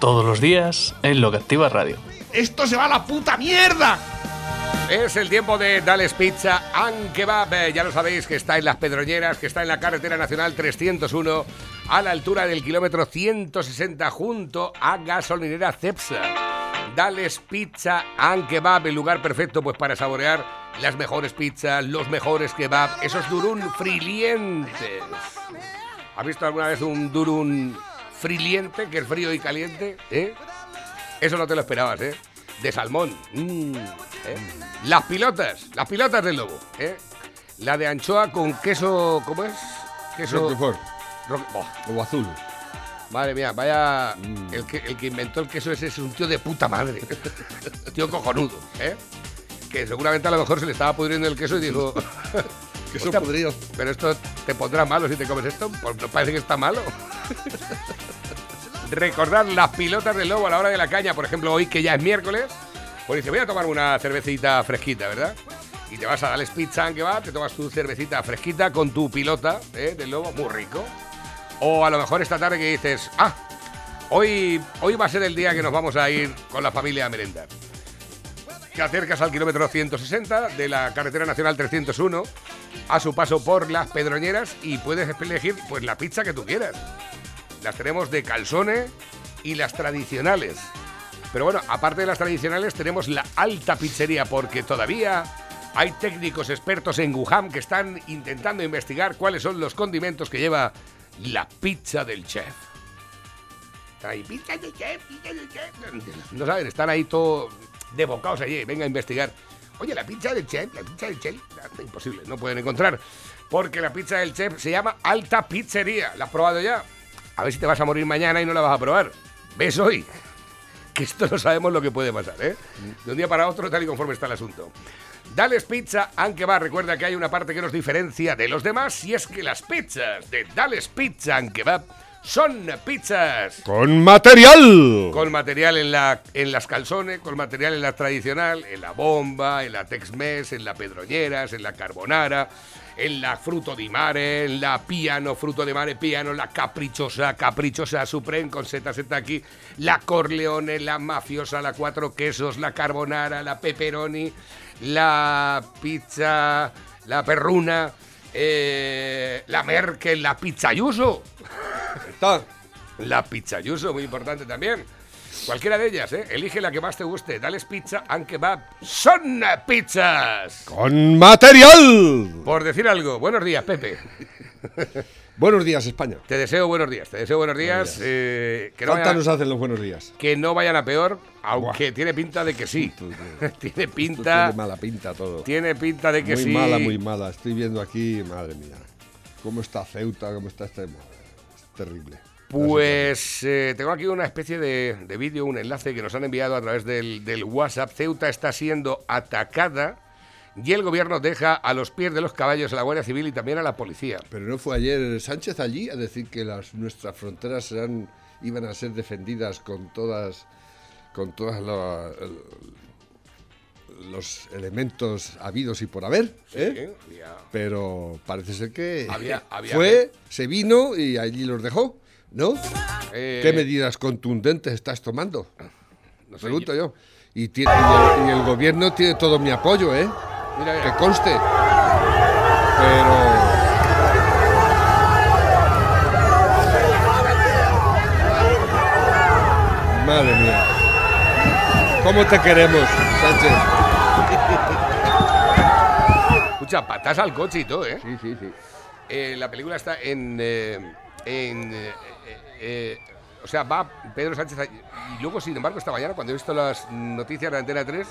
Todos los días en Lo que Activa Radio. ¡Esto se va a la puta mierda! Es el tiempo de Dales Pizza and Kebab. Eh, Ya lo sabéis que está en Las Pedroñeras, que está en la carretera nacional 301, a la altura del kilómetro 160, junto a gasolinera Cepsa. Dales Pizza and Kebab, el lugar perfecto pues para saborear las mejores pizzas, los mejores kebab, esos durún frilientes. ¿Has visto alguna vez un durún friliente, que es frío y caliente? ¿Eh? Eso no te lo esperabas, ¿eh? De salmón. Mm, ¿eh? Las pilotas, las pilotas del lobo, ¿eh? La de anchoa con queso, ¿cómo es? Queso... Roquefort, Roque- Buah, o azul. madre mía, vaya... Mm. El, que, el que inventó el queso ese es un tío de puta madre. tío cojonudo, ¿eh? Que seguramente a lo mejor se le estaba pudriendo el queso y dijo... Queso "Hostia, podrido. Pero esto te pondrá malo si te comes esto, pues no parece que está malo. Recordad las pilotas del lobo a la hora de la caña, por ejemplo, hoy que ya es miércoles, pues dice, voy a tomar una cervecita fresquita, ¿verdad? Y te vas a darles pizza que va, te tomas tu cervecita fresquita con tu pilota ¿eh? del lobo, muy rico. O a lo mejor esta tarde que dices, ah, hoy, hoy va a ser el día que nos vamos a ir con la familia a merendar. Te acercas al kilómetro 160 de la carretera nacional 301 a su paso por las Pedroñeras y puedes elegir pues la pizza que tú quieras. Las tenemos de calzone y las tradicionales. Pero bueno, aparte de las tradicionales tenemos la alta pizzería porque todavía hay técnicos expertos en Wuhan que están intentando investigar cuáles son los condimentos que lleva la pizza del chef. Ahí, pizza del chef, pizza del chef. No saben, están ahí todos de bocaos allí. Venga a investigar. Oye, la pizza del chef, la pizza del chef. Ah, Imposible, no pueden encontrar. Porque la pizza del chef se llama Alta Pizzería. ¿La has probado ya? A ver si te vas a morir mañana y no la vas a probar. ¿Ves hoy? Que esto no sabemos lo que puede pasar, ¿eh? De un día para otro, tal y conforme está el asunto. Dales Pizza, aunque va, recuerda que hay una parte que nos diferencia de los demás y es que las pizzas de Dales Pizza and Kebab son pizzas Con material. con material en, la, en las calzones, con material en la tradicional, en la bomba, en la Tex-Mex, en la Pedroñeras, en la Carbonara, en la Fruto di Mare, en la Piano, Fruto de Mare Piano, la Caprichosa, Caprichosa Supreme con Z Z aquí, la Corleone, la Mafiosa, la Cuatro Quesos, la Carbonara, la Pepperoni, la Pizza, la Perruna, eh, la Merkel, la Pizzayuso. Está. La pizzayuso, muy importante también. Cualquiera de ellas, ¿eh? Elige la que más te guste. Dales pizza and kebab. ¡Son pizzas! Con material. Por decir algo. Buenos días, Pepe. Buenos días, España. Te deseo buenos días. Te deseo buenos días. eh, que, no vayan, nos hacen los buenos días. que no vayan a peor, aunque tiene pinta de que sí. tiene pinta. tiene mala pinta todo. Tiene pinta de que muy sí. mala, muy mala. Estoy viendo aquí, madre mía. Cómo está Ceuta, cómo está este. Es terrible. Pues eh, tengo aquí una especie de, de vídeo, un enlace que nos han enviado a través del, del WhatsApp. Ceuta está siendo atacada y el gobierno deja a los pies de los caballos a la Guardia Civil y también a la policía. Pero no fue ayer Sánchez allí a decir que las, nuestras fronteras serán, iban a ser defendidas con todas, con todas la- los elementos habidos y por haber. ¿eh? Sí, Pero parece ser que Había- había fue, se vino y allí los dejó, ¿no? eh, ¿Qué medidas contundentes estás tomando? no sé, Pregunto yo. Y, tiene- y el, y el gobierno tiene todo mi apoyo, ¿eh? Mira, Que mira. conste. Pero... Madre mía. ¿Cómo te queremos, Sánchez? Escucha, patas al coche y todo, ¿eh? Sí, sí, sí. Eh, la película está en. eh, en eh, eh, eh, o sea, va Pedro Sánchez. a- Y luego, sin embargo, esta mañana, cuando he visto las noticias de Antena 3,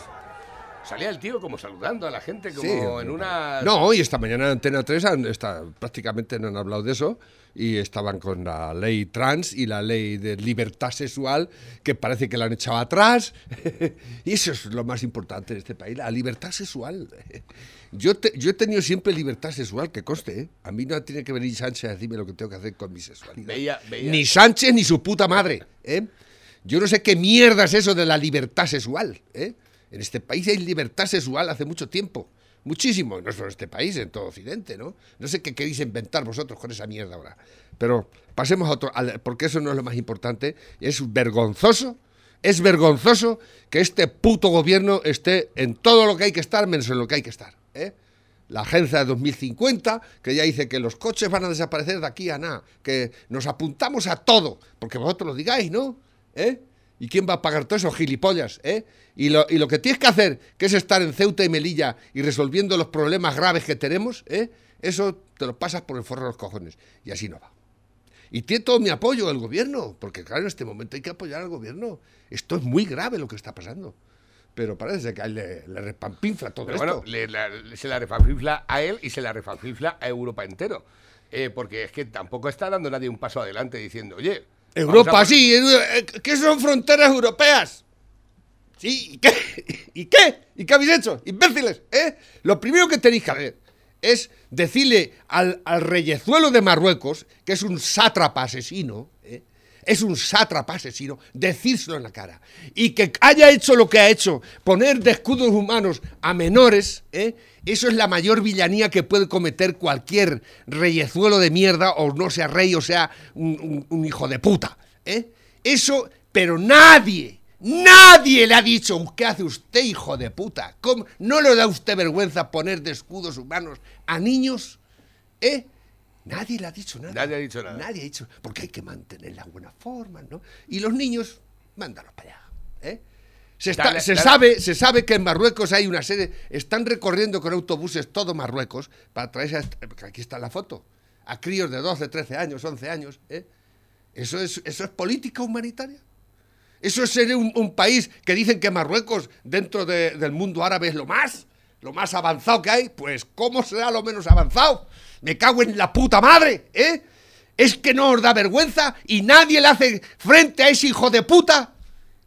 salía el tío como saludando a la gente, como Sí, en una... No, y esta mañana en Antena 3 han, está, prácticamente no han hablado de eso y estaban con la ley trans y la ley de libertad sexual que parece que la han echado atrás. y eso es lo más importante en este país, la libertad sexual. Yo, te- yo he tenido siempre libertad sexual, que conste, ¿eh? A mí no tiene que venir Sánchez a decirme lo que tengo que hacer con mi sexualidad. Ni Sánchez ni su puta madre, ¿eh? Yo no sé qué mierda es eso de la libertad sexual, ¿eh? En este país hay libertad sexual hace mucho tiempo. Muchísimo, no solo en este país, en todo Occidente, ¿no? No sé qué queréis inventar vosotros con esa mierda ahora. Pero pasemos a otro, porque eso no es lo más importante. Es vergonzoso, es vergonzoso que este puto gobierno esté en todo lo que hay que estar, menos en lo que hay que estar, ¿eh? La agencia de 2050, que ya dice que los coches van a desaparecer de aquí a nada, que nos apuntamos a todo, porque vosotros lo digáis, ¿no? ¿Eh? ¿Y quién va a pagar todo eso, gilipollas? ¿eh? Y, lo, y lo que tienes que hacer, que es estar en Ceuta y Melilla y resolviendo los problemas graves que tenemos, ¿eh? eso te lo pasas por el forro de los cojones. Y así no va. Y tiene todo mi apoyo el gobierno, porque claro, en este momento hay que apoyar al gobierno. Esto es muy grave lo que está pasando. Pero parece que a él le, le repampinfla todo Pero esto. bueno, le- la- se la refanfifla a él y se la refanfifla a Europa entero. Eh, porque es que tampoco está dando nadie un paso adelante diciendo, oye... Europa, a- sí, eh, ¿qué son fronteras europeas? Sí, ¿y qué? ¿Y qué? ¿Y qué habéis hecho? Imbéciles, ¿eh? Lo primero que tenéis que hacer es decirle al, al reyezuelo de Marruecos, que es un sátrapa asesino, ¿eh? Es un sátrapa asesino, decírselo en la cara. Y que haya hecho lo que ha hecho, poner de escudos humanos a menores, ¿eh? eso es la mayor villanía que puede cometer cualquier reyezuelo de mierda, o no sea rey, o sea un, hijo de puta. ¿eh? Eso, pero nadie, nadie le ha dicho, ¿qué hace usted, hijo de puta? ¿No le da usted vergüenza poner de escudos humanos a niños? ¿Eh? Nadie le ha dicho nada. Nadie ha dicho nada. Nadie ha dicho, porque hay que mantener la buena forma, ¿no? Y los niños, mándalos para allá. ¿eh? Se, está- Dale, se dale. sabe, se sabe que en Marruecos hay una serie, están recorriendo con autobuses todo Marruecos para traerse, a este- aquí está la foto, a críos de 12, 13 años, 11 años. ¿eh? ¿Eso, es, ¿Eso es política humanitaria? ¿Eso es ser un, un país que dicen que Marruecos dentro de- del mundo árabe es lo más? ¿Lo más avanzado que hay? Pues ¿cómo será lo menos avanzado? Me cago en la puta madre, ¿eh? ¿Es que no os da vergüenza y nadie le hace frente a ese hijo de puta?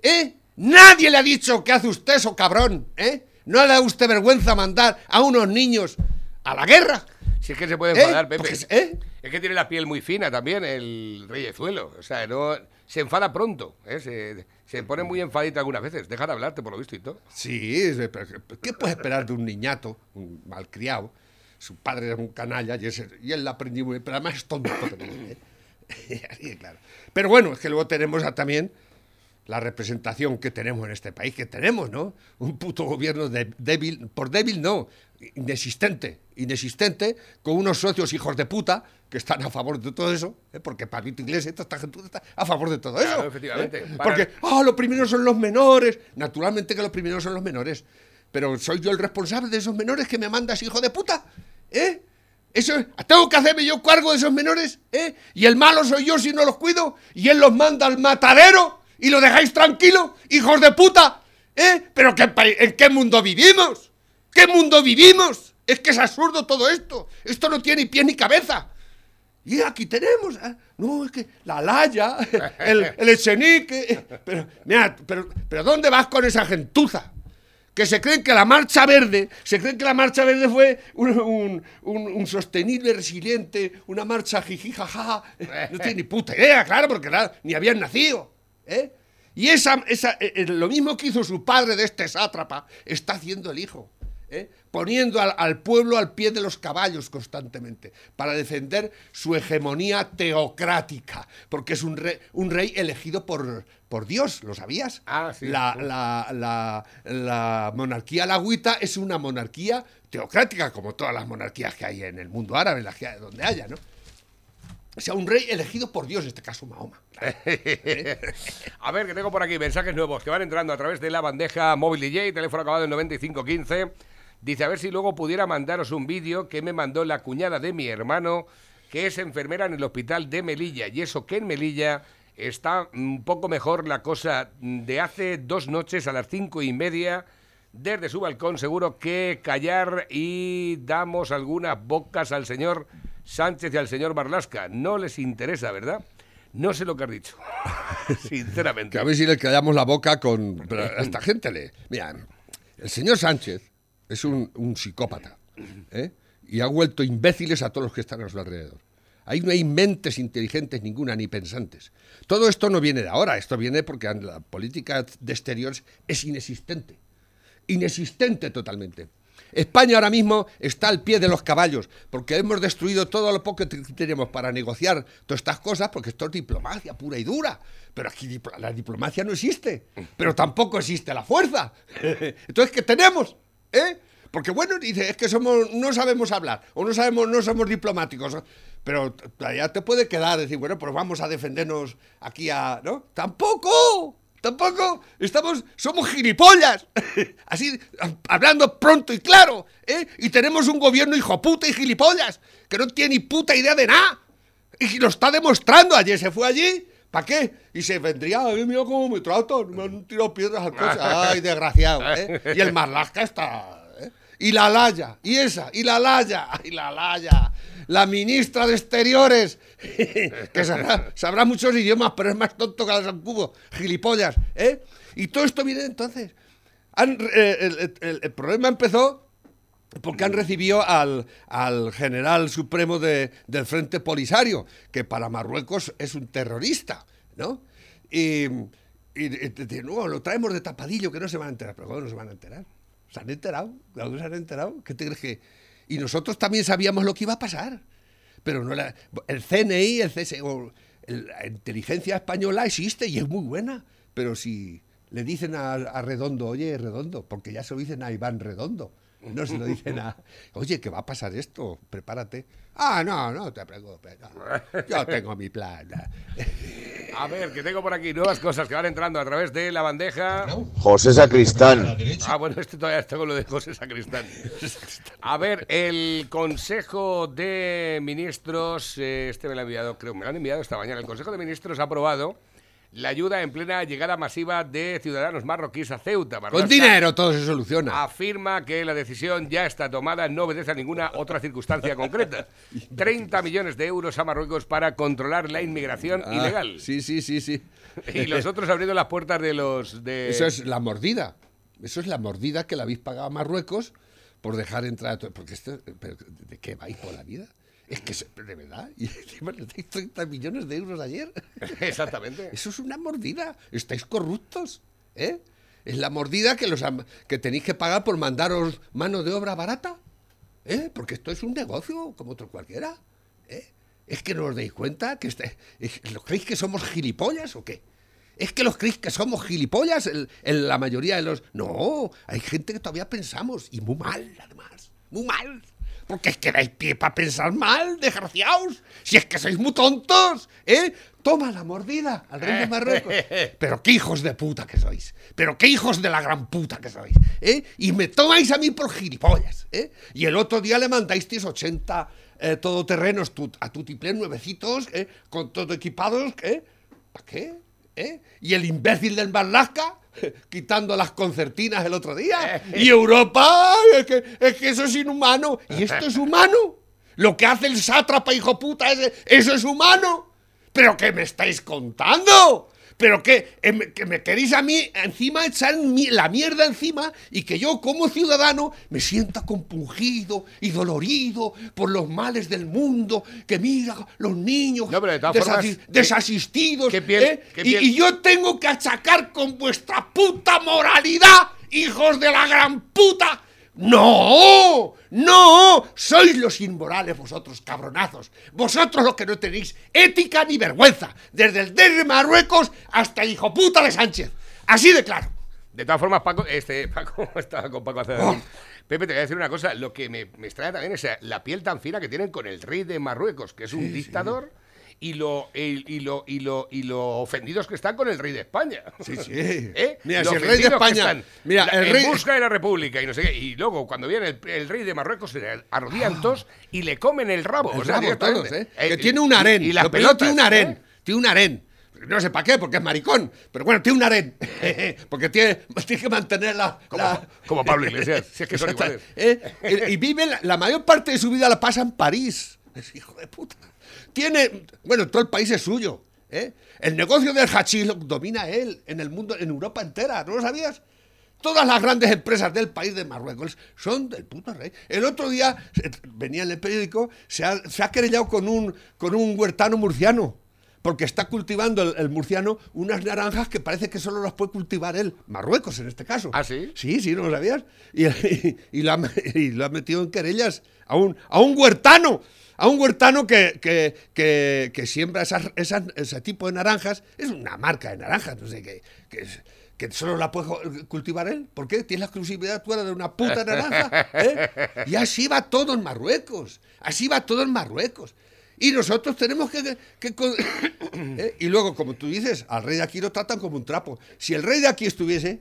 ¿Eh? Nadie le ha dicho que hace usted eso, cabrón, ¿eh? ¿No le da usted vergüenza mandar a unos niños a la guerra? Si es que se puede ¿Eh? enfadar, Pepe. Porque es- ¿eh? Es que tiene la piel muy fina también, el reyezuelo. O sea, no, se enfada pronto. ¿eh? Se, se pone muy enfadita algunas veces. Deja de hablarte, por lo visto y todo. Sí, ¿qué puedes esperar de un niñato, un malcriado? Su padre era un canalla y, ese- y él la aprendió muy bien, pero además es tonto también. ¿eh? Claro. Pero bueno, es que luego tenemos a también la representación que tenemos en este país, que tenemos, ¿no? Un puto gobierno de- débil, por débil no, inexistente, inexistente, con unos socios hijos de puta que están a favor de todo eso, ¿eh? porque Pabito Iglesias, toda esta gente está a favor de todo Claro, eso. efectivamente. ¿eh? Para- Porque, ah, los primeros son los menores. Naturalmente que los primeros son los menores. Pero soy yo el responsable de esos menores que me mandas, hijo de puta. ¿Eh? Eso, es- ¿Tengo que hacerme yo cargo de esos menores? ¿Eh? ¿Y el malo soy yo si no los cuido? ¿Y él los manda al matadero? ¿Y lo dejáis tranquilo? ¡Hijos de puta! ¿Eh? ¿Pero qué, en qué mundo vivimos? ¿Qué mundo vivimos? Es que es absurdo todo esto. Esto no tiene ni pie ni cabeza. Y aquí tenemos, ah, no, es que la Laya, el, el Echenique, eh, pero, mira, pero, pero ¿dónde vas con esa gentuza? Que se creen que la Marcha Verde, se creen que la Marcha Verde fue un, un- sostenible, resiliente, una marcha jiji, jaja, no tiene ni puta idea, claro, porque ni habían nacido, ¿eh? Y esa, esa, eh, eh, lo mismo que hizo su padre de este sátrapa, está haciendo el hijo. ¿Eh? poniendo al, al pueblo al pie de los caballos constantemente, para defender su hegemonía teocrática, porque es un rey, un rey elegido por, por Dios, ¿lo sabías? Ah, sí. La, la, la, la monarquía alagüita es una monarquía teocrática, como todas las monarquías que hay en el mundo árabe, en la que- donde haya, ¿no? O sea, un rey elegido por Dios, en este caso Mahoma. A ver, que tengo por aquí mensajes nuevos que van entrando a través de la bandeja móvil DJ, teléfono acabado en 9515. Dice, a ver si luego pudiera mandaros un vídeo que me mandó la cuñada de mi hermano, que es enfermera en el hospital de Melilla. Y eso que en Melilla está un poco mejor la cosa. De hace dos noches a las cinco y media desde su balcón seguro que callar y damos algunas bocas al señor Sánchez y al señor Marlasca. No les interesa, ¿verdad? No sé lo que has dicho. Sinceramente. A ver si le callamos la boca con. esta gente le. Mira, el señor Sánchez es un, psicópata. ¿eh? Y ha vuelto imbéciles a todos los que están a su alrededor. Ahí no hay mentes inteligentes ninguna, ni pensantes. Todo esto no viene de ahora, esto viene porque la política de exteriores es inexistente. Inexistente totalmente. España ahora mismo está al pie de los caballos, porque hemos destruido todo lo poco que tenemos para negociar todas estas cosas, porque esto es diplomacia pura y dura. Pero aquí la diplomacia no existe, pero tampoco existe la fuerza. Entonces, ¿qué tenemos? ¿Eh? Porque bueno, dice, es que somos, no sabemos hablar, o no sabemos, no somos diplomáticos. Pero ya te puede quedar decir, bueno, pues vamos a defendernos aquí a. ¿No? ¡Tampoco! Tampoco estamos, somos gilipollas. Así, hablando pronto y claro, ¿eh? Y tenemos un gobierno hijo puta y gilipollas, que no tiene ni puta idea de nada. Y lo está demostrando. Ayer se fue allí. ¿Para qué? Y se vendría, ay, mira cómo me tratan, me han tirado piedras al coche. Ay, desgraciado. ¿eh? Y el Marlasca está. ¿eh? Y la Laya, y esa, y la Laya, y la Laya. La ministra de Exteriores, que sabrá, sabrá muchos idiomas, pero es más tonto que la San Cubo. Gilipollas, ¿eh? Y todo esto viene entonces. Han- eh, el, el- el- el problema empezó porque han recibido al, al general supremo de- del Frente Polisario, que para Marruecos es un terrorista, ¿no? Y, lo traemos de tapadillo, que no se van a enterar. Pero ¿cómo no se van a enterar? ¿Se han enterado? ¿De dónde se han enterado? ¿Qué te crees que...? Y nosotros también sabíamos lo que iba a pasar. Pero no la- el CNI, el CSO, la inteligencia española existe y es muy buena. Pero si le dicen a, a Redondo, oye, Redondo, porque ya se lo dicen a Iván Redondo, no se lo dicen a, oye, que va a pasar esto, prepárate. Ah, no, no te preocupes, no. yo tengo mi plan. A ver, que tengo por aquí nuevas cosas que van entrando a través de la bandeja. José Sacristán. Ah, bueno, este todavía está con lo de José Sacristán. A ver, el Consejo de Ministros, eh, este me lo ha enviado, creo, me lo han enviado esta mañana. El Consejo de Ministros ha aprobado la ayuda en plena llegada masiva de ciudadanos marroquíes a Ceuta. Con dinero todo se soluciona. Afirma que la decisión ya está tomada, no obedece a ninguna otra circunstancia concreta. 30 millones de euros a Marruecos para controlar la inmigración Ah, ilegal. Sí, sí, sí, sí. Y los otros abriendo las puertas de los... De... Eso es la mordida. Eso es la mordida que le habéis pagado a Marruecos por dejar entrar a todo. Porque esto, ¿de qué vais por la vida? Es que, se- de verdad, y encima le dais 30 millones de euros ayer. Exactamente. Eso es una mordida. Estáis corruptos, ¿eh? Es la mordida que, los que tenéis que pagar por mandaros mano de obra barata, ¿eh? Porque esto es un negocio como otro cualquiera, ¿eh? Es que no os dais cuenta que este, es- ¿los creéis que somos gilipollas o qué? ¿Es que los creéis que somos gilipollas en, en la mayoría de los...? No, hay gente que todavía pensamos, y muy mal, además, muy mal. Porque es que dais pie para pensar mal, desgraciados. Si es que sois muy tontos, ¿eh? Toma la mordida al rey de Marruecos. Pero qué hijos de puta que sois. Pero qué hijos de la gran puta que sois. ¿eh? Y me tomáis a mí por gilipollas. ¿eh? Y el otro día le mandasteis 80 eh, todoterrenos tu- a tutiplén nuevecitos, ¿eh? con todo equipados. ¿eh? ¿Para qué? ¿Eh? Y el imbécil del Marlaska quitando las concertinas el otro día. Y Europa, es que, es que eso es inhumano. ¿Y esto es humano? Lo que hace el sátrapa, hijo puta, ese, eso es humano. ¿Pero qué me estáis contando? ¿Pero qué? Em, ¿Que me queréis a mí encima echar la mierda encima y que yo como ciudadano me sienta compungido y dolorido por los males del mundo? Que mira los niños No, pero de todas formas, desasi- ¿qué- desasistidos. qué piel- ¿eh? qué Y- y yo tengo que achacar con vuestra puta moralidad, hijos de la gran puta. No, no, sois los inmorales vosotros, cabronazos. Vosotros los que no tenéis ética ni vergüenza, desde el de Marruecos hasta el hijo puta de Sánchez. Así de claro. De todas formas, Paco, este, Paco estaba con Paco hace Oh. Pepe, te voy a decir una cosa. Lo que me, me extraña también es la piel tan fina que tienen con el rey de Marruecos, que es un dictador, y lo, y, lo, y, lo, y lo ofendidos que están con el rey de España. Sí, sí. ¿Eh? Mira, si el rey de España. Mira, la- el en rey. busca de la república y no sé qué. Y luego, cuando viene el, el rey de Marruecos, se arrodillan todos y le comen el rabo. El o sea, rabo todos, ¿eh? Eh, Que tiene un harén. Y, primero pelotas. tiene un harén. Tiene un harén. No sé para qué, porque es maricón. Pero bueno, tiene un harén. porque tiene, tiene que mantener la. Como, la- como Pablo Iglesias. Si es que son iguales. ¿Eh? Y y vive la, la mayor parte de su vida la pasa en París. Es hijo de puta. Tiene. Bueno, todo el país es suyo. ¿eh? El negocio del hachís lo domina él en el mundo, en Europa entera. ¿No lo sabías? Todas las grandes empresas del país de Marruecos son del puto rey. El otro día eh, venía en el periódico, se ha, se ha querellado con un, con un huertano murciano. Porque está cultivando el, el murciano unas naranjas que parece que solo las puede cultivar él, Marruecos en este caso. ¿Ah, sí? Sí, sí, no lo sabías. Y, y- y lo, ha, y lo ha metido en querellas a un, a un huertano. A un huertano que, que, que, que siembra esas, ese tipo de naranjas. Es una marca de naranjas, no sé, que, que, que solo la puede cultivar él. ¿Por qué? Tienes la exclusividad tú de una puta naranja. ¿eh? Y así va todo en Marruecos. Así va todo en Marruecos. Y nosotros tenemos que... que- con- ¿eh? Y luego, como tú dices, al rey de aquí lo tratan como un trapo. Si el rey de aquí estuviese,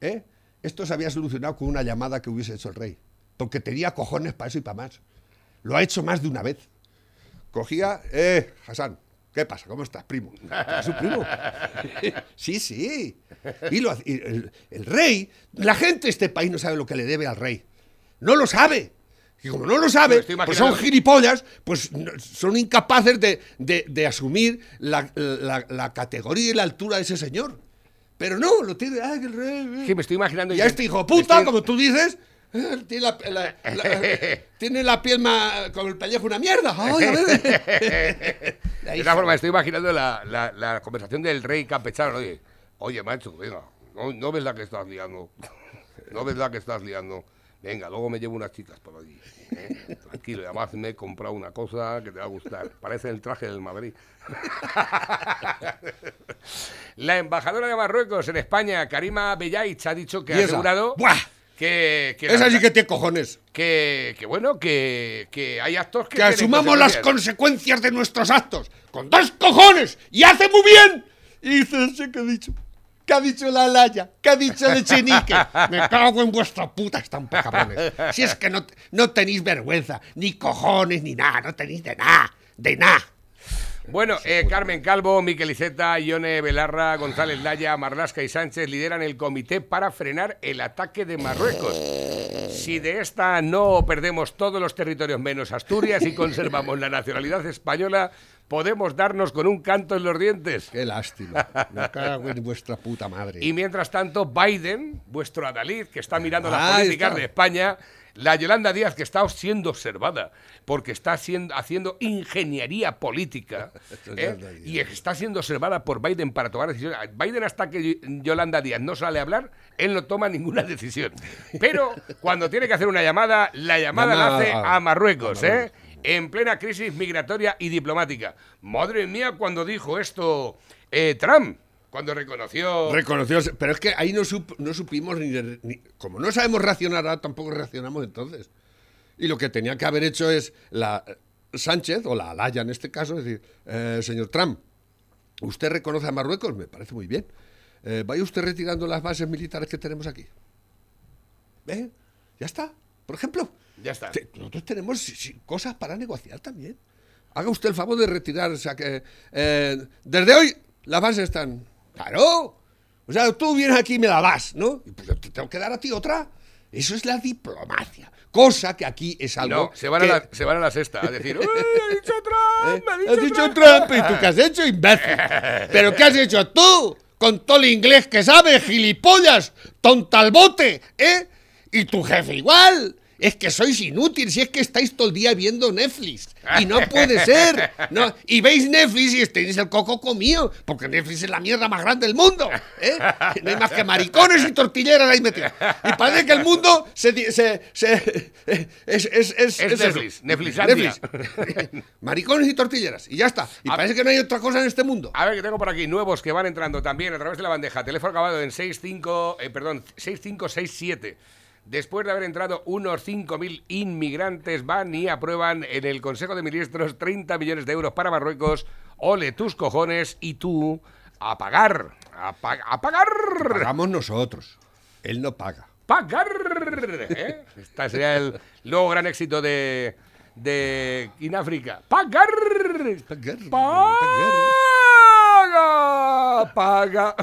¿eh? esto se había solucionado con una llamada que hubiese hecho el rey. Porque tenía cojones para eso y para más. Lo ha hecho más de una vez. Cogía, eh, Hassan, ¿qué pasa? ¿Cómo estás, primo? ¿Es su primo? sí, sí. Y, lo y el, el rey, la gente de este país no sabe lo que le debe al rey. No lo sabe. Y como no lo sabe, pues son gilipollas, pues son incapaces de, de- de asumir la, la- la categoría y la altura de ese señor. Pero no, lo tiene, ay, el rey. Sí, me estoy imaginando. Y a este hijo puta, como tú dices, eh, tiene la, la- la- tiene la piel más, con el pellejo una mierda. Ay, a ver. De esta forma, estoy imaginando la, conversación del rey campechano. Oye, oye, macho, venga, no, no ves la que estás liando. No ves la que estás liando. Venga, luego me llevo unas chicas por allí. ¿eh? Tranquilo, además me he comprado una cosa que te va a gustar. Parece el traje del Madrid. La embajadora de Marruecos en España, Karima Bellaich, ha dicho que ¿Y ha esa? asegurado ¡Buah! Que, que, la Esa sí verdad- que tiene cojones. que, que bueno, que, que hay actos que. Que asumamos las consecuencias. de nuestros actos. Con dos cojones. Y hace muy bien. Y dice, que ha dicho. ¿Qué ha dicho la Laya? ¿Qué ha dicho el Echenique? Me cago en vuestra puta estampa, cabrones. Si es que no, no tenéis vergüenza, ni cojones, ni nada, no tenéis de nada, de nada. Bueno, eh, Carmen Calvo, Miquel Iceta, Ione Belarra, González Laya, Marlasca y Sánchez lideran el comité para frenar el ataque de Marruecos. Si de esta no perdemos todos los territorios menos Asturias y conservamos la nacionalidad española, podemos darnos con un canto en los dientes. Qué lástima. Me cago en vuestra puta madre. Y mientras tanto, Biden, vuestro adalid, que está mirando las Ah, políticas está. de España, la Yolanda Díaz, que está siendo observada, porque está siendo, haciendo ingeniería política, ¿eh? Y está siendo observada por Biden para tomar decisiones. Biden, hasta que Yolanda Díaz no sale a hablar, él no toma ninguna decisión. Pero cuando tiene que hacer una llamada, la llamada la hace a Marruecos, ¿eh? En plena crisis migratoria y diplomática. Madre mía, cuando dijo esto eh, Trump, cuando reconoció... Reconoció, pero es que ahí no, sup- no supimos ni, ni- Como no sabemos reaccionar ahora, tampoco reaccionamos entonces. Y lo que tenía que haber hecho es la Sánchez, o la Alaya en este caso, decir, eh, señor Trump, ¿usted reconoce a Marruecos? Me parece muy bien. Eh, vaya usted retirando las bases militares que tenemos aquí. ¿Ve? Ya está. Por ejemplo, Ya está. te- nosotros tenemos cosas para negociar también. Haga usted el favor de retirar, o sea que eh, desde hoy las bases están. Claro. O sea, tú vienes aquí y me la das, ¿no? Y pues yo te tengo que dar a ti otra. Eso es la diplomacia. Cosa que aquí es algo. No, se van, que- a la, se van a la sexta a decir, "Uy, ha dicho Trump! ¿Eh? ha dicho Has dicho Trump". Trump, ¿y tú qué has hecho, imbécil? ¿Pero qué has hecho tú? Con todo el inglés que sabes, gilipollas, tontalbote, ¿eh? Y tu jefe igual. Es que sois inútiles, si es que estáis todo el día viendo Netflix. Y no puede ser. No, y veis Netflix y tenéis el coco comido, porque Netflix es la mierda más grande del mundo. ¿eh? No hay más que maricones y tortilleras ahí metidos. Y parece que el mundo se, se, se- es, es, es, Es. Netflix, Netflixandia. Netflix. Maricones y tortilleras. Y ya está. Y A- parece que no hay otra cosa en este mundo. A ver, que tengo por aquí nuevos que van entrando también a través de la bandeja. Teléfono acabado en 65, eh, perdón, 6567. Después de haber entrado unos 5.000 inmigrantes, van y aprueban en el Consejo de Ministros 30 millones de euros para Marruecos. Ole tus cojones y tú a pagar. A, pa- a pagar. Pagamos nosotros. Él no paga. pagar. ¿eh? Este sería el nuevo gran éxito de, de Ináfrica. Pagar. Pagar. Multa, paga.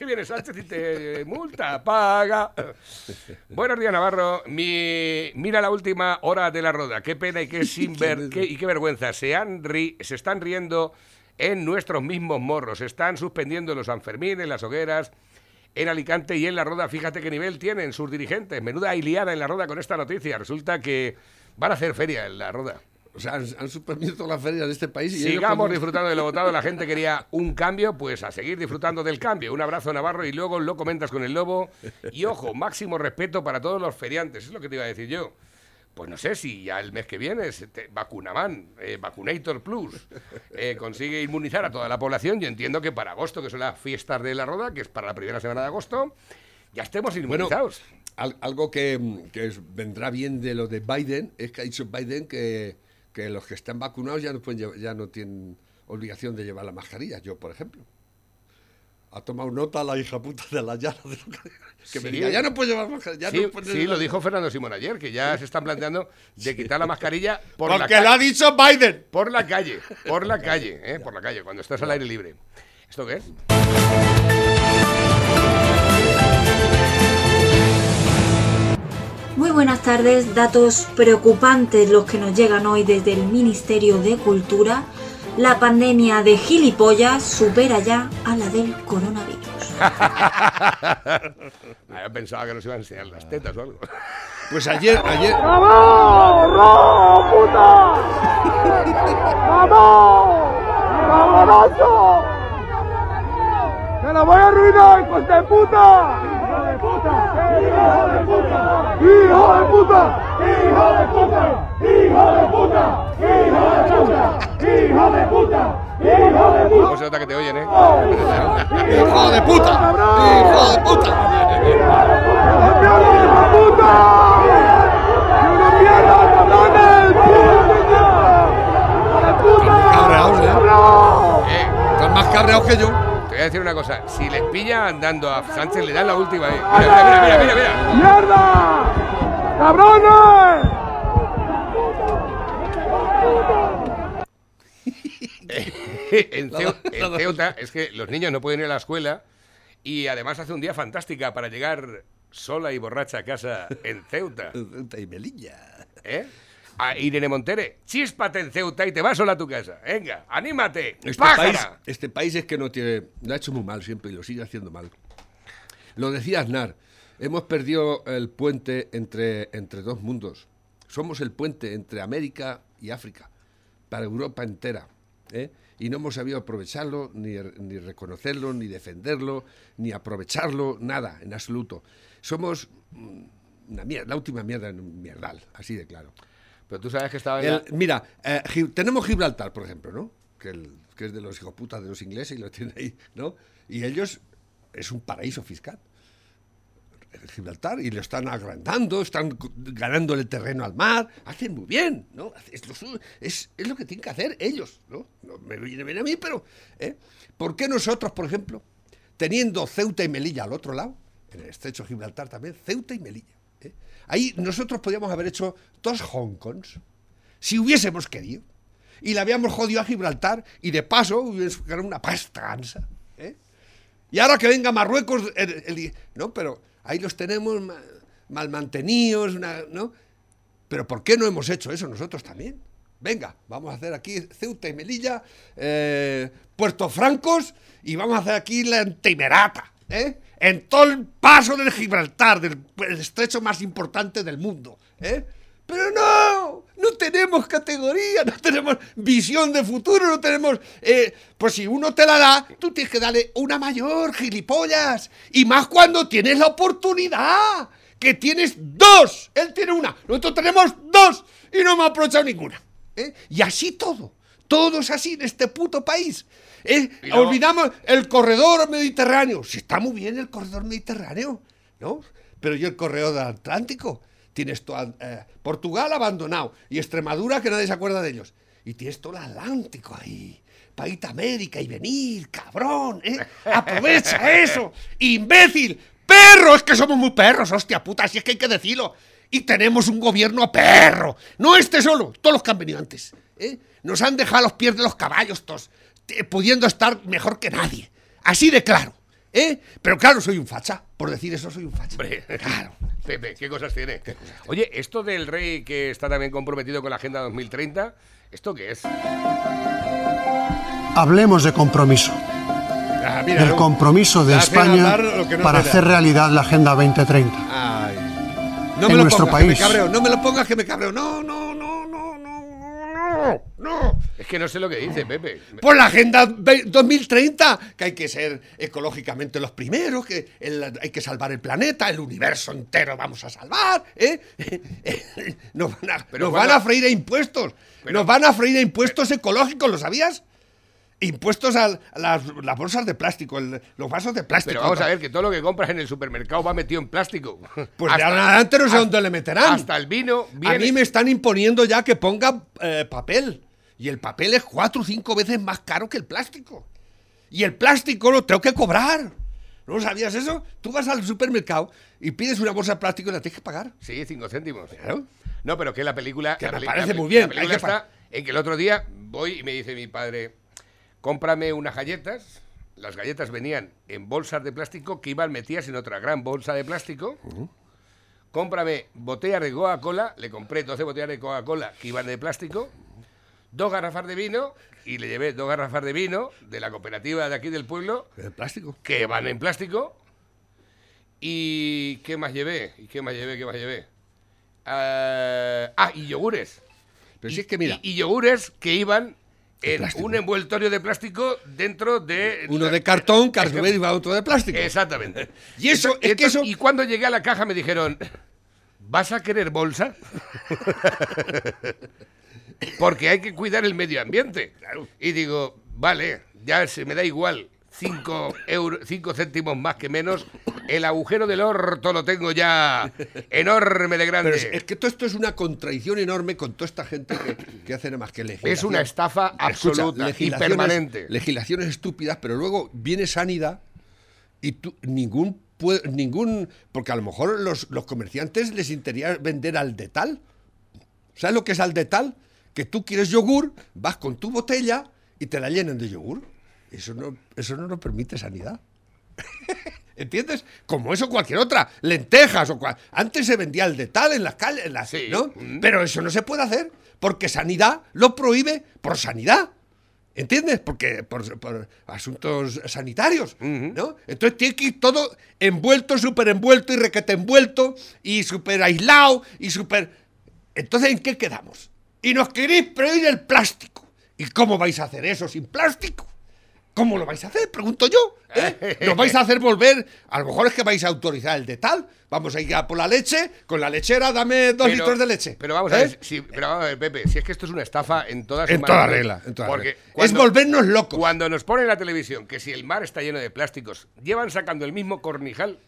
¿Qué viene Sánchez y te multa, paga? Buenos días, Navarro. Mi, mira la última hora de la roda. Qué pena y qué, sin ver, qué- y qué vergüenza. Se, han ri- se están riendo en nuestros mismos morros. Se están suspendiendo los Sanfermines, las hogueras. En Alicante y en La Roda, fíjate qué nivel tienen sus dirigentes. Menuda iliada en La Roda con esta noticia. Resulta que van a hacer feria en La Roda. O sea, han, han suspendido todas las ferias de este país y Sigamos cuando- disfrutando de lo votado. La gente quería un cambio, pues a seguir disfrutando del cambio. Un abrazo, Navarro, y luego lo comentas con el lobo. Y ojo, máximo respeto para todos los feriantes. Es lo que te iba a decir yo. Pues no sé si ya el mes que viene se te- Vacunaman, eh, Vacunator Plus, eh, consigue inmunizar a toda la población. Yo entiendo que para agosto, que son las fiestas de la Roda, que es para la primera semana de agosto, ya estemos Bueno, inmunizados. al- algo que, que es- vendrá bien de lo de Biden es que ha dicho Biden que, que los que están vacunados ya no, pueden llevar- ya no tienen obligación de llevar la mascarilla. Yo, por ejemplo. Ha tomado nota la hija puta de la llana de lo que, que me Sí. diga, ya no puedes llevar mascarilla. ya Sí, no puedes sí, llevar-". lo dijo Fernando Simón ayer, que ya se están planteando de quitar la mascarilla por la Porque ca- lo ha dicho Biden. Por la calle, por la calle, ¿eh? por la calle, cuando estás al aire libre. ¿Esto qué es? Muy buenas tardes, datos preocupantes los que nos llegan hoy desde el Ministerio de Cultura. La pandemia de gilipollas supera ya a la del coronavirus. Ah, yo pensaba que nos iban a enseñar las tetas o algo. Pues ayer, ayer. ¡Me la voy a arruinar, hijos de puta! ¡Hijo de puta! ¡Hijo de puta! ¡Hijo de puta! ¡Hijo de puta! ¡Hijo de puta! ¡Hijo de puta! ¡Hijo de puta! se nota que te oyen, ¿eh? ¡Hijo de puta! ¡Hijo de puta! ¡Hijo de puta! ¿eh? ¿eh? Están más cabreados que yo. Te voy a decir una cosa. Si les pilla andando a Sánchez, le dan la última, eh. Mira, mira, mira, mira, mira. ¡Mierda! ¡Cabrones! en, Ceu- en Ceuta es que los niños no pueden ir a la escuela y además hace un día fantástica para llegar sola y borracha a casa en Ceuta. Y Melilla. ¿Eh? A Irene Montere, chíspate en Ceuta y te vas sola a tu casa. Venga, anímate. Este país, este país es que no tiene. Lo ha hecho muy mal siempre y lo sigue haciendo mal. Lo decía Aznar. Hemos perdido el puente entre, entre dos mundos. Somos el puente entre América y África, para Europa entera. ¿eh? Y no hemos sabido aprovecharlo, ni, ni reconocerlo, ni defenderlo, ni aprovecharlo, nada, en absoluto. Somos mm, una mierda, la última mierda en un mierdal, así de claro. Pero tú sabes que estaba en la- El- mira, eh, tenemos Gibraltar, por ejemplo, ¿no? Que, el- que es de los hijoputas de los ingleses y lo tienen ahí, ¿no? Y ellos es un paraíso fiscal. Gibraltar y lo están agrandando, están el terreno al mar, hacen muy bien, ¿no? Es lo, su- es, es lo que tienen que hacer ellos, ¿no? No me viene bien a mí, pero ¿eh? ¿por qué nosotros, por ejemplo, teniendo Ceuta y Melilla al otro lado, en el estrecho de Gibraltar también, Ceuta y Melilla. Ahí nosotros podríamos haber hecho dos Hong Kongs, si hubiésemos querido, y le habíamos jodido a Gibraltar, y de paso hubiésemos ganado una pasta gansa, ¿eh? Y ahora que venga Marruecos, no, pero ahí los tenemos ma- mal mantenidos, ¿no? Pero ¿por qué no hemos hecho eso nosotros también? Venga, vamos a hacer aquí Ceuta y Melilla, eh, Puerto Francos y vamos a hacer aquí la Entimerata, ¿eh? En todo el paso del Gibraltar, del el estrecho más importante del mundo, ¿eh? Pero no, no tenemos categoría, no tenemos visión de futuro, no tenemos... eh, pues si uno te la da, tú tienes que darle una mayor, gilipollas. Y más cuando tienes la oportunidad, que tienes dos. Él tiene una, nosotros tenemos dos y no hemos aprovechado ninguna. ¿eh? Y así todo, todo es así en este puto país. Olvidamos el corredor mediterráneo. Si está muy bien el corredor mediterráneo, ¿no? Pero y el corredor del Atlántico. Tienes todo eh, Portugal abandonado y Extremadura que nadie se acuerda de ellos. Y tienes todo el Atlántico ahí. Para irte a América y venir, cabrón, ¿eh? Aprovecha eso, imbécil, perro, es que somos muy perros, hostia puta, si es que hay que decirlo. Y tenemos un gobierno perro, no este solo, todos los que han venido antes. ¿eh? Nos han dejado a los pies de los caballos todos, pudiendo estar mejor que nadie. Así de claro. ¿eh? Pero claro, soy un facha. Por decir eso, soy un facha. Hombre, Claro. Pepe, ¿qué cosas tiene? Oye, esto del rey que está también comprometido con la Agenda 2030, ¿esto qué es? Hablemos de compromiso. Ah, mira, Del compromiso de España no para hacer realidad la Agenda 2030. Ay. No En me lo nuestro pongas, que me país. cabreo. No me lo pongas, que me cabreo. No, no, no, no, no, no, no. Es que no sé lo que dice, Pepe. Por la Agenda ve- 2030, que hay que ser ecológicamente los primeros, que el- hay que salvar el planeta, el universo entero vamos a salvar, ¿eh? Nos van a, Pero nos cuando- van a freír a impuestos. Pero- nos van a freír a impuestos ecológicos, ¿lo sabías? Impuestos a, las, las bolsas de plástico, el- los vasos de plástico. Pero vamos a ver, que todo lo que compras en el supermercado va metido en plástico. Pues de ahora en adelante no sé hasta- dónde le meterán. Hasta el vino viene... A mí me están imponiendo ya que ponga eh, papel. Y el papel es cuatro o cinco veces más caro que el plástico. Y el plástico lo tengo que cobrar. ¿No sabías eso? Tú vas al supermercado y pides una bolsa de plástico y la tienes que pagar. Sí, cinco céntimos. Claro. No, pero que la película... Que la me parece muy bien, La película hay que pa- está en que el otro día voy y me dice mi padre, cómprame unas galletas. Las galletas venían en bolsas de plástico que iban metidas en otra gran bolsa de plástico. Cómprame botellas de Coca-Cola. Le compré 12 botellas de Coca-Cola que iban de plástico. Dos garrafas de vino. Y le llevé dos garrafas de vino de la cooperativa de aquí del pueblo El plástico. que van en plástico. ¿Y qué más llevé? ¿Y qué más llevé? ¿Qué más llevé? Ah, ah, y yogures. Pero y, si es que mira, y, y yogures que iban De en un envoltorio de plástico dentro de... uno de cartón, cartón y otro de plástico. Exactamente. Y eso, Entonces- es que eso... Y cuando llegué a la caja me dijeron, ¿vas a querer bolsa? Porque hay que cuidar el medio ambiente. Y digo, vale, ya se me da igual. 5 cinco céntimos más que menos. El agujero del orto lo tengo ya enorme de grande. Pero es, es que todo esto es una contradicción enorme con toda esta gente que, que hace nada más que legislación. Es una estafa Escucha, absoluta y legislaciones- permanente. Legislaciones estúpidas, pero luego viene sanidad y tú, ningún, ningún, porque a lo mejor los, los comerciantes les interesa vender al detal. ¿Sabes lo que es al detal? Que tú quieres yogur, vas con tu botella y te la llenan de yogur. Eso no, eso no nos permite sanidad. ¿Entiendes? Como eso cualquier otra. Lentejas o cual. Antes se vendía el detal en las calles, en las, Sí. ¿no? Mm. Pero eso no se puede hacer porque sanidad lo prohíbe por sanidad. ¿Entiendes? Porque por, por asuntos sanitarios, ¿no? Entonces tiene que ir todo envuelto, súper envuelto y requete envuelto y súper aislado y súper... Entonces, ¿en qué quedamos? Y nos queréis prohibir el plástico. ¿Y cómo vais a hacer eso sin plástico? ¿Cómo lo vais a hacer? Pregunto yo. ¿eh? ¿Nos vais a hacer volver? A lo mejor es que vais a autorizar el de tal. Vamos a ir a por la leche. Con la lechera, dame dos Pero- litros de leche. Pero vamos a ¿Eh? ver, si, pero vamos a ver, Pepe, si es que esto es una estafa en todas En toda regla. En toda Porque regla. Es cuando- volvernos locos. Cuando nos ponen en la televisión que si el mar está lleno de plásticos, llevan sacando el mismo cornijal.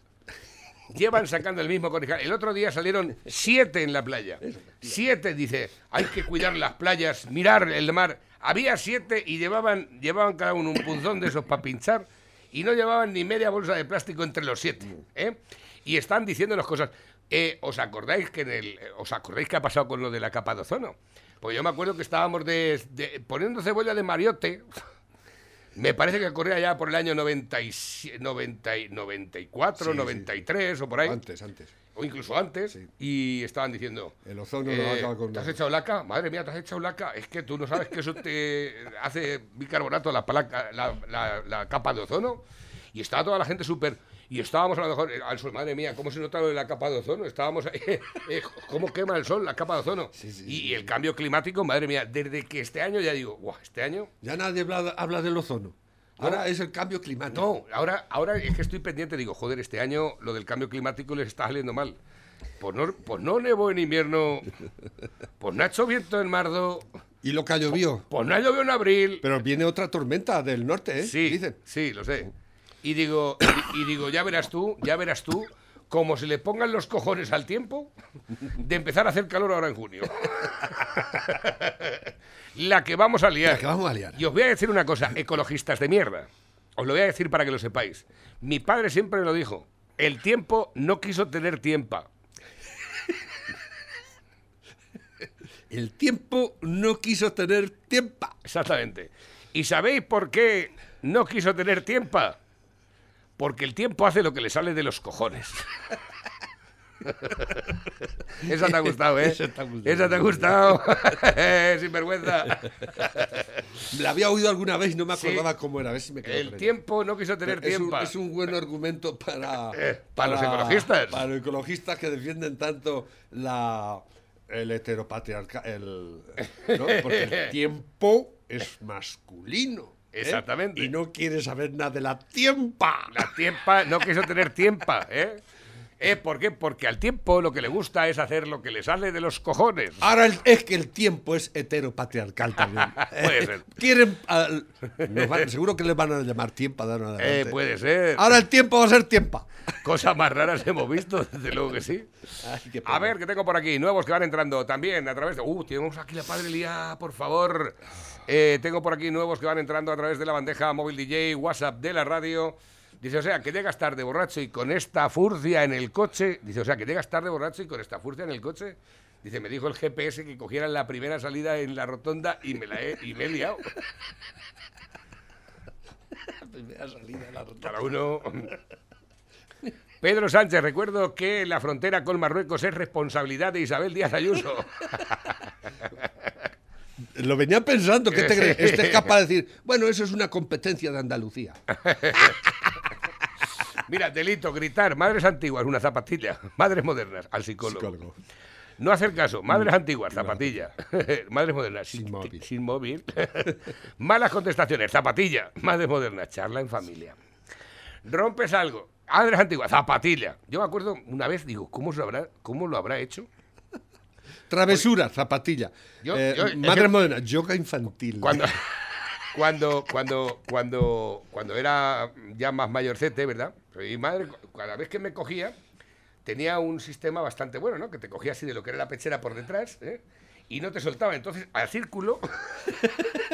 Llevan sacando el mismo cornijal. El otro día salieron siete en la playa. Siete, dice, hay que cuidar las playas, mirar el mar. Había siete y llevaban, llevaban cada uno un punzón de esos para pinchar y no llevaban ni media bolsa de plástico entre los siete. ¿eh? Y están diciéndonos cosas. Eh, ¿Os acordáis que en el, os acordáis qué ha pasado con lo de la capa de ozono? Pues yo me acuerdo que estábamos de, de- poniendo cebolla de mariote. Me parece que corría ya por el año 97, 90 y 94, Sí, sí. 93 o por ahí. Antes, antes. O incluso antes. Y estaban diciendo... El ozono no acaba con ¿Te has echado laca? Madre mía, ¿te has echado laca? Es que tú no sabes que eso te hace bicarbonato la, placa, la, la- la capa de ozono. Y estaba toda la gente súper... Y estábamos a lo mejor... eh, Al sol, madre mía, ¿cómo se nota lo de la capa de ozono? Estábamos... eh, ¿Cómo quema el sol la capa de ozono? y, y el cambio climático, madre mía, desde que este año ya digo, guau, este año... Ya nadie habla, habla del ozono. Ahora es el cambio climático. No, ahora, ahora es que estoy pendiente, digo, joder, este año lo del cambio climático les está saliendo mal. Pues no, pues no nevó en invierno, pues no ha hecho viento en marzo, Y lo que llovió. pues no ha llovido en abril. Pero viene otra tormenta del norte, ¿eh? sí, Dicen. sí, lo sé. Y digo, y, y digo, ya verás tú, ya verás tú, como se le pongan los cojones al tiempo de empezar a hacer calor ahora en junio. La que vamos a liar. La que vamos a liar. Y os voy a decir una cosa, ecologistas de mierda. Os lo voy a decir para que lo sepáis. Mi padre siempre me lo dijo. El tiempo no quiso tener tiempo. El tiempo no quiso tener tiempo. Exactamente. ¿Y sabéis por qué no quiso tener tiempo? porque el tiempo hace lo que le sale de los cojones. Esa te ha gustado, ¿eh? Esa te ha gustado. Esa te ha gustado. Sinvergüenza. La había oído alguna vez y no me Sí. acordaba cómo era. A ver si me quedo El ella. tiempo no quiso tener es un, tiempo. es un buen argumento para, Eh, para los ecologistas. Para los ecologistas que defienden tanto la, el heteropatriarcado. El, ¿no? Porque el tiempo es masculino. ¿eh? Exactamente. Y no quiere saber nada de la tiempa. La tiempa no quiso tener tiempa, ¿eh? ¿Eh? ¿Por qué? Porque al tiempo lo que le gusta es hacer lo que le sale de los cojones. Ahora el- es que el tiempo es heteropatriarcal también. Puede ser. Quieren. al- nos van- seguro que les van a llamar tiempa de ahora en Eh, puede ser. Ahora el tiempo va a ser tiempa. Cosas más raras hemos visto, desde luego que sí. Ay, A ver, que tengo por aquí, nuevos que van entrando también a través de... Uh, tenemos aquí la Padre Lía, por favor. Eh, tengo por aquí nuevos que van entrando a través de la bandeja móvil DJ, WhatsApp de la radio. Dice, o sea, que llegas tarde borracho y con esta furcia en el coche. Dice, o sea, que llegas tarde borracho y con esta furcia en el coche. Dice, me dijo el GPS que cogiera la primera salida en la rotonda y me la he, y me he liado. Cada uno. Pedro Sánchez, recuerdo que la frontera con Marruecos es responsabilidad de Isabel Díaz Ayuso. Lo venía pensando, ¿qué te crees? Este es capaz de decir, bueno, eso es una competencia de Andalucía. Mira, delito, gritar, madres antiguas, una zapatilla, madres modernas, al psicólogo. Psicólogo. No hacer caso, madres antiguas, zapatilla, madres modernas, Sin móvil. sin móvil. Malas contestaciones, zapatilla, madres modernas, charla en familia. Rompes algo, madres antiguas, zapatilla. Yo me acuerdo una vez, digo, ¿cómo, se habrá, cómo lo habrá hecho? Travesura, zapatilla. Yo- Eh, yo- madre moderna, yoga infantil. Cuando, cuando, cuando, cuando, cuando era ya más mayorcete, ¿verdad? Mi madre, cada vez que me cogía, tenía un sistema bastante bueno, ¿no? Que te cogía así de lo que era la pechera por detrás, ¿eh? Y no te soltaba. Entonces, al círculo,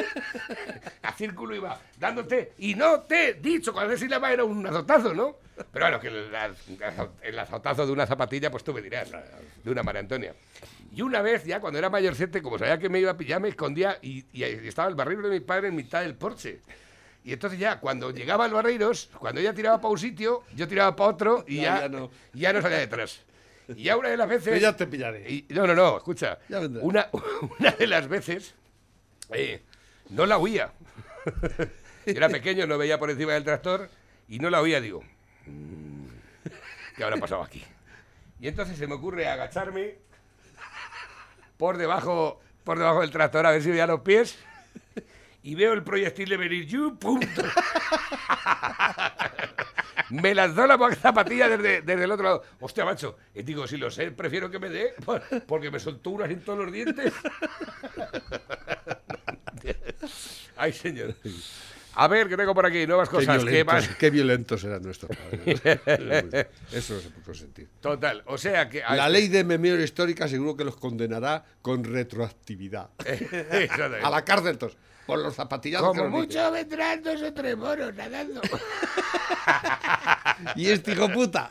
a círculo iba dándote, y no te he dicho, cuando se llama era un azotazo, ¿no? Pero bueno, que el, azo- el azotazo de una zapatilla, pues tú me dirás, de una María Antonia. Y una vez, ya cuando era mayorcete, como sabía que me iba a pillar, me escondía y, y ahí estaba el barrero de mi padre en mitad del porche. Y entonces ya, cuando llegaba al barreiros, cuando ella tiraba para un sitio, yo tiraba para otro y Ya, ya, ya no. ya no salía detrás. Y ya una de las veces... Ya te pillaré. y- no, no, no, escucha. Una, una de las veces eh, no la oía. Era pequeño, no veía por encima del tractor y no la oía, digo. "Mm, ¿Qué habrá pasado aquí? Y entonces se me ocurre agacharme por debajo, por debajo del tractor a ver si veía los pies y veo el proyectil de venir. ¡yu! ¡Pum! Me lanzó la zapatilla desde, desde el otro lado. Hostia, macho. Y digo, si lo sé, prefiero que me dé, por- porque me soltó unas en todos los dientes. Ay, señor. A ver, ¿qué tengo por aquí? Nuevas Qué cosas. ¿Qué violentos, más? qué violentos eran nuestros padres. Eso no se puede consentir. Total. O sea que. La ley de memoria histórica seguro que los condenará con retroactividad. A la cárcel todos. Por los zapatillados. Como mucho vendrán dos o tres moros nadando. Y este hijo puta.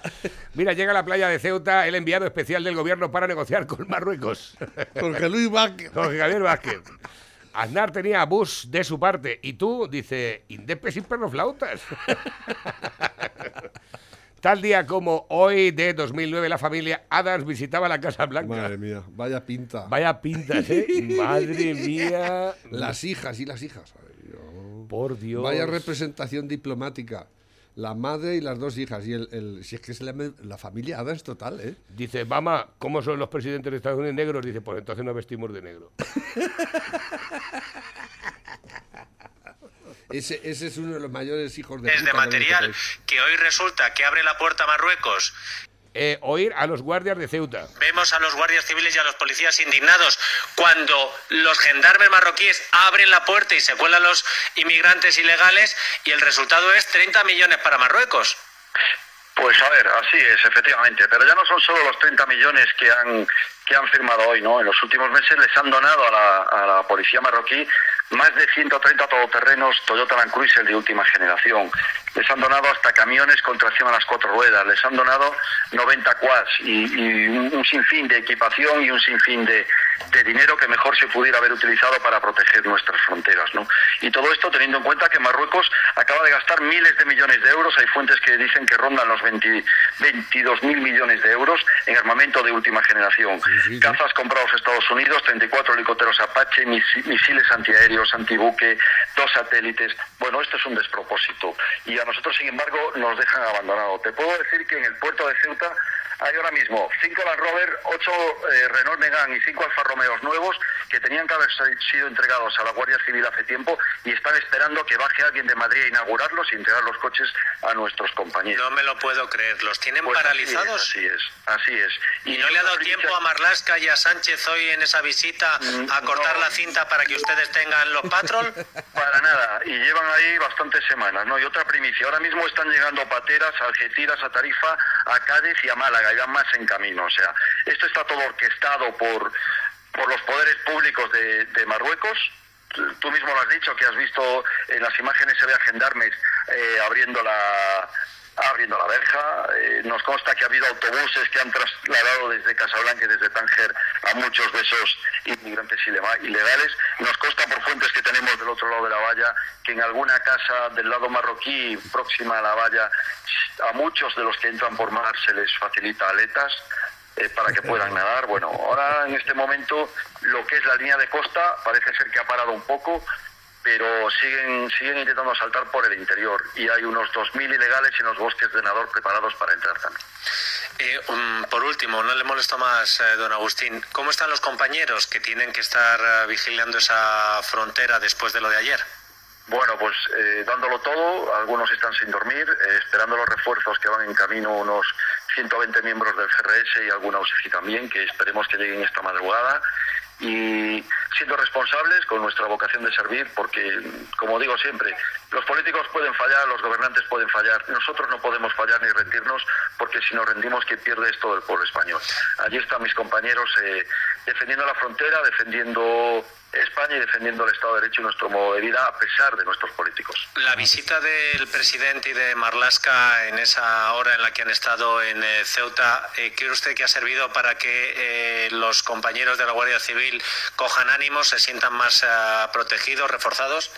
Mira, llega a la playa de Ceuta el enviado especial del gobierno para negociar con Marruecos. Jorge Luis Vázquez. Jorge Javier Vázquez. Aznar tenía a Bush de su parte y tú, dice, Indepe sin perroflautas. Tal día como hoy de 2009, la familia Adams visitaba la Casa Blanca. Madre mía, vaya pinta. Vaya pintas, ¿eh? Madre mía. Las hijas y las hijas. Ay. Por Dios. Vaya representación diplomática. La madre y las dos hijas. Y el, el- si es que es la, la familia Adams total, ¿eh? Dice, mamá, ¿cómo son los presidentes de Estados Unidos negros? Dice, pues entonces nos vestimos de negro. Ese, ese es uno de los mayores hijos de es puta de material que hoy resulta que abre la puerta a Marruecos. Eh, oír a los guardias de Ceuta. Vemos a los guardias civiles y a los policías indignados cuando los gendarmes marroquíes abren la puerta y se cuelan los inmigrantes ilegales y el resultado es 30 millones para Marruecos. Pues a ver, así es, efectivamente. Pero ya no son solo los 30 millones que han, que han firmado hoy, ¿no? En los últimos meses les han donado a la, policía marroquí más de 130 todoterrenos Toyota Land Cruiser de última generación. Les han donado hasta camiones con tracción a las cuatro ruedas. Les han donado 90 quads y, un, sinfín de equipación y un sinfín de, dinero que mejor se pudiera haber utilizado para proteger nuestras fronteras. ¿no? Y todo esto teniendo en cuenta que Marruecos acaba de gastar miles de millones de euros, hay fuentes que dicen que rondan los 20 22 mil millones de euros en armamento de última generación. Cazas comprados Estados Unidos, 34 helicópteros Apache, misiles antiaéreos, antibuque, dos satélites. Bueno, esto es un despropósito. Y a nosotros, sin embargo, nos dejan abandonados. Te puedo decir que en el puerto de Ceuta hay ahora mismo cinco Land Rover, ocho eh, Renault Megane y cinco Alfa Romeos nuevos que tenían que haber sido entregados a la Guardia Civil hace tiempo y están esperando que baje alguien de Madrid a inaugurarlos y entregar los coches a nuestros compañeros. No me lo puedo creer. ¿Los tienen Pues paralizados? Así es, así es. ¿Y, no le ha dado tiempo a Marlasca y a Sánchez hoy en esa visita Mm, a cortar la cinta para que ustedes tengan los patrol? Para nada, y llevan ahí bastantes semanas, ¿no? Y otra primicia, ahora mismo están llegando pateras a Algeciras, a Tarifa, a Cádiz y a Málaga, van más en camino, o sea, esto está todo orquestado por, por los poderes públicos de, de Marruecos, tú mismo lo has dicho, que has visto en las imágenes se ve a gendarmes eh, abriendo la abriendo la verja. Eh, nos consta que ha habido autobuses que han trasladado desde Casablanca y desde Tánger a muchos de esos inmigrantes ilegales. Nos consta por fuentes que tenemos del otro lado de la valla que en alguna casa del lado marroquí próxima a la valla a muchos de los que entran por mar se les facilita aletas eh, para que puedan nadar. Bueno, ahora en este momento lo que es la línea de costa parece ser que ha parado un poco, pero siguen siguen intentando saltar por el interior y hay unos 2.000 ilegales en los bosques de Nador preparados para entrar también. Eh, um, por último, no le molesto más, eh, don Agustín. ¿Cómo están los compañeros que tienen que estar eh, vigilando esa frontera después de lo de ayer? Bueno, pues eh, dándolo todo, algunos están sin dormir, eh, esperando los refuerzos que van en camino unos 120 miembros del GRS y alguna UCI también, que esperemos que lleguen esta madrugada. Y siendo responsables con nuestra vocación de servir, porque, como digo siempre, los políticos pueden fallar, los gobernantes pueden fallar, nosotros no podemos fallar ni rendirnos, porque si nos rendimos, quien pierde es todo el pueblo español. Allí están mis compañeros eh, defendiendo la frontera, defendiendo España y defendiendo el Estado de Derecho y nuestro modo de vida, a pesar de nuestros políticos. La visita del presidente y de Marlasca en esa hora en la que han estado en eh, Ceuta, eh, ¿cree usted que ha servido para que eh, los compañeros de la Guardia Civil cojan ánimos, se sientan más eh, protegidos, reforzados?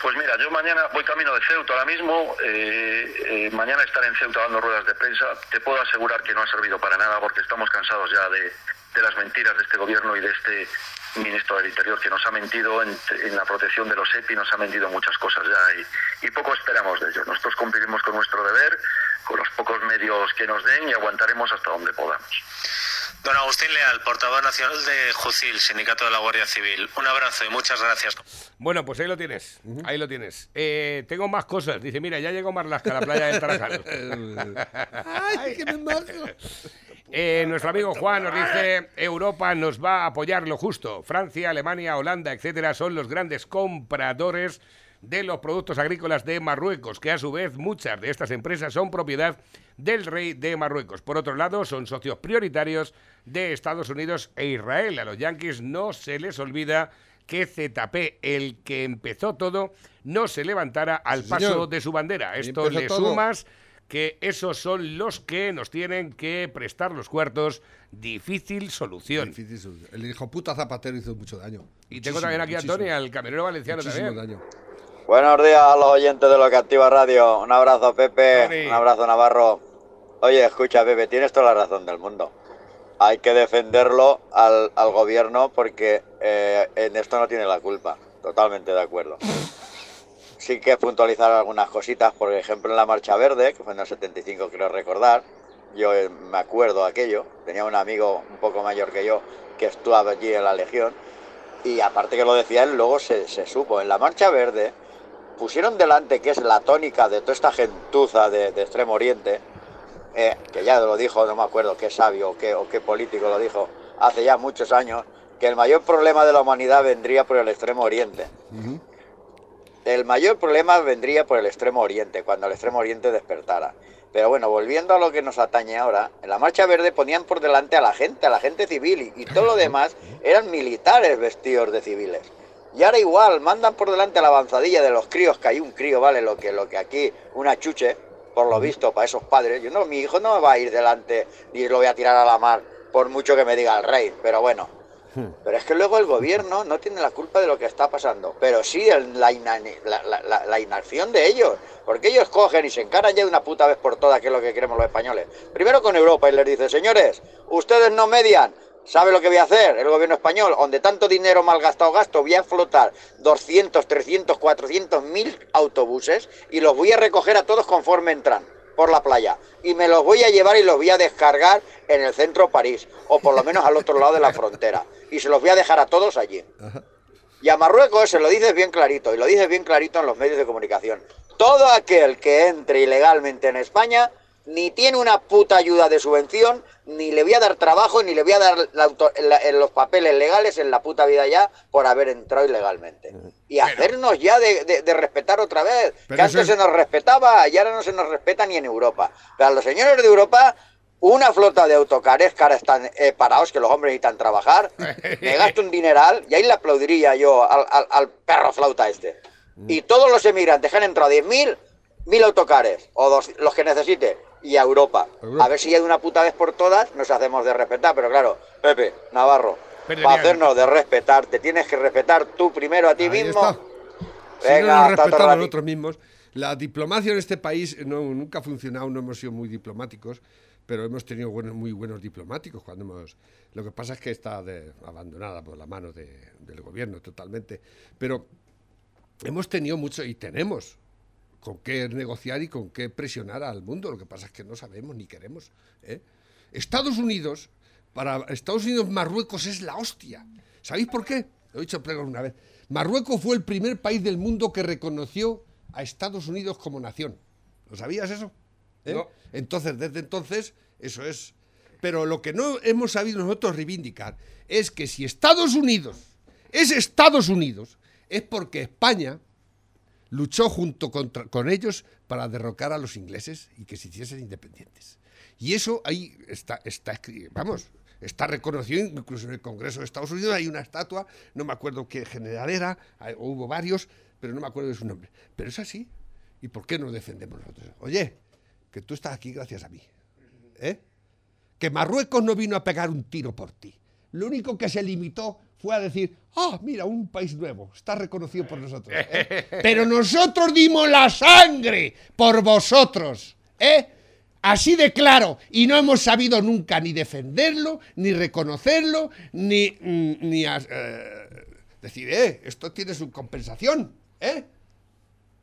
Pues mira, yo mañana voy camino de Ceuta ahora mismo, eh, eh, mañana estaré en Ceuta dando ruedas de prensa, te puedo asegurar que no ha servido para nada porque estamos cansados ya de, de las mentiras de este gobierno y de este ministro del Interior que nos ha mentido en, en la protección de los EPI, nos ha mentido muchas cosas ya y, y poco esperamos de ellos. Nosotros cumpliremos con nuestro deber, con los pocos medios que nos den y aguantaremos hasta donde podamos. Don Agustín Leal, portavoz nacional de JUCIL, Sindicato de la Guardia Civil. Un abrazo y muchas gracias. Bueno, pues ahí lo tienes. Ahí lo tienes. Eh, tengo más cosas. Dice, mira, ya llegó Marlasca a la playa del Tarajal. ¡Ay, qué me! Eh, nuestro amigo Juan nos dice, Europa nos va a apoyar lo justo. Francia, Alemania, Holanda, etcétera, son los grandes compradores de los productos agrícolas de Marruecos, que a su vez muchas de estas empresas son propiedad del rey de Marruecos. Por otro lado, son socios prioritarios de Estados Unidos e Israel. A los yanquis no se les olvida que ZP, el que empezó todo, no se levantara al paso señor. de su bandera. Esto le todo. sumas que esos son los que nos tienen que prestar los cuartos. Difícil solución. Difícil solución. El hijo puta Zapatero hizo mucho daño. Y tengo Muchísimo, también aquí a. Tony, al camionero valenciano Muchísimo también. daño. Buenos días a los oyentes de lo que activa radio. Un abrazo, Pepe. Tony. Un abrazo, Navarro. Oye, escucha, Pepe, tienes toda la razón del mundo. Hay que defenderlo al, al gobierno porque eh, en esto no tiene la culpa. Totalmente de acuerdo. Sí que puntualizar algunas cositas, por ejemplo, en la Marcha Verde, que fue en el 75, creo recordar. Yo eh, me acuerdo aquello. Tenía un amigo un poco mayor que yo que estuvo allí en la Legión. Y aparte que lo decía él, luego se, se supo. En la Marcha Verde pusieron delante, que es la tónica de toda esta gentuza de, de Extremo Oriente, eh, que ya lo dijo, no me acuerdo qué sabio o qué, o qué político lo dijo, hace ya muchos años, que el mayor problema de la humanidad vendría por el Extremo Oriente. El mayor problema vendría por el Extremo Oriente, cuando el Extremo Oriente despertara. Pero bueno, volviendo a lo que nos atañe ahora, en la Marcha Verde ponían por delante a la gente, a la gente civil, y, y todo lo demás eran militares vestidos de civiles. Y ahora igual, mandan por delante a la avanzadilla de los críos, que hay un crío, ¿vale? Lo que, lo que aquí, una chuche, por lo visto, para esos padres. Yo no, mi hijo no me va a ir delante ni lo voy a tirar a la mar, por mucho que me diga el rey. Pero bueno, Pero es que luego el gobierno no tiene la culpa de lo que está pasando, pero sí la, inacción de ellos, porque ellos cogen y se encaran ya de una puta vez por todas, que es lo que queremos los españoles. Primero con Europa y les dice, señores, ustedes no median, ¿sabe lo que voy a hacer? El gobierno español, donde tanto dinero malgastado gasto, voy a flotar 200, 300, 400 mil autobuses y los voy a recoger a todos conforme entran por la playa y me los voy a llevar y los voy a descargar en el centro París o por lo menos al otro lado de la frontera y se los voy a dejar a todos allí. Y a Marruecos se lo dices bien clarito y lo dices bien clarito en los medios de comunicación. Todo aquel que entre ilegalmente en España ni tiene una puta ayuda de subvención, ni le voy a dar trabajo, ni le voy a dar la auto- la- en los papeles legales en la puta vida ya por haber entrado ilegalmente. Y hacernos ya de, de- de respetar otra vez. Que antes es- se nos respetaba y ahora no se nos respeta ni en Europa. Pero a los señores de Europa, una flota de autocares que ahora están eh, parados, que los hombres necesitan trabajar, me gasto un dineral y ahí le aplaudiría yo al, al- al perro flauta este. Y todos los emigrantes que han entrado 10.000, mil autocares, o dos, los que necesite, y a Europa. Europa. A ver si ya de una puta vez por todas nos hacemos de respetar. Pero claro, Pepe, Navarro, para hacernos de respetar, te tienes que respetar tú primero a ti Ahí mismo. está. Si Venga, no nos ratito. nosotros mismos. La diplomacia en este país no, nunca ha funcionado, no hemos sido muy diplomáticos, pero hemos tenido buenos, muy buenos diplomáticos cuando hemos... Lo que pasa es que está de- abandonada por la mano de- del gobierno totalmente. Pero hemos tenido mucho y tenemos con qué negociar y con qué presionar al mundo. Lo que pasa es que no sabemos ni queremos. ¿eh? Estados Unidos, para Estados Unidos, Marruecos es la hostia. ¿Sabéis por qué? Lo he dicho una vez. Marruecos fue el primer país del mundo que reconoció a Estados Unidos como nación. ¿Lo sabías eso? ¿Eh? No. Entonces, desde entonces, eso es. Pero lo que no hemos sabido nosotros reivindicar es que si Estados Unidos es Estados Unidos, es porque España luchó junto con ellos para derrocar a los ingleses y que se hiciesen independientes. Y eso ahí está, está vamos, está reconocido incluso en el Congreso de Estados Unidos. Hay una estatua, no me acuerdo qué general era, hubo varios, pero no me acuerdo de su nombre. Pero es así. ¿Y por qué no defendemos nosotros? Oye, que tú estás aquí gracias a mí. ¿Eh? Que Marruecos no vino a pegar un tiro por ti. Lo único que se limitó fue a decir, ah, mira, un país nuevo, está reconocido por nosotros. ¿eh? Pero nosotros dimos la sangre por vosotros. ¿eh? Así de claro. Y no hemos sabido nunca ni defenderlo, ni reconocerlo, ni, mm, ni as- eh, decir, eh, esto tiene su compensación. ¿eh?